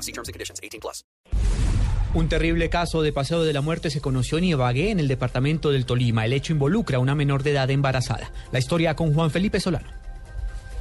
law. See terms and conditions. 18 plus. Un terrible caso de paseo de la muerte se conoció en Ibagué, en el departamento del Tolima. El hecho involucra a una menor de edad embarazada. La historia con Juan Felipe Solano.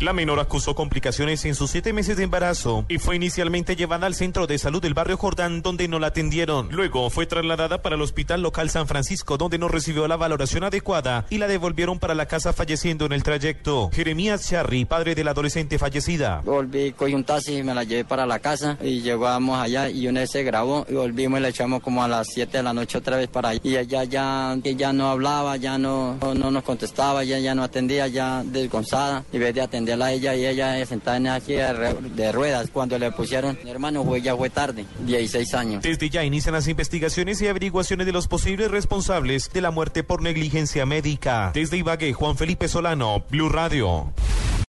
La menor acusó complicaciones en sus siete meses de embarazo y fue inicialmente llevada al centro de salud del barrio Jordán, donde no la atendieron. Luego fue trasladada para el hospital local San Francisco, donde no recibió la valoración adecuada y la devolvieron para la casa falleciendo en el trayecto. Jeremías Charry, padre de la adolescente fallecida. Volví, cogí un taxi, me la llevé para la casa y llegamos allá y una vez se grabó y volvimos y la echamos como a las 7 de la noche otra vez para allá. Y ella ya, ya no hablaba, ya no, no, no nos contestaba, ya, ya no atendía, ya desgonzada. Y vez de atenderla a ella y ella sentada en aquí de ruedas. Cuando le pusieron, mi hermano fue, ya fue tarde, 16 años. Desde ya inician las investigaciones y averiguaciones de los posibles responsables de la muerte por negligencia médica. Desde Ibagué, Juan Felipe Solano, Blue Radio.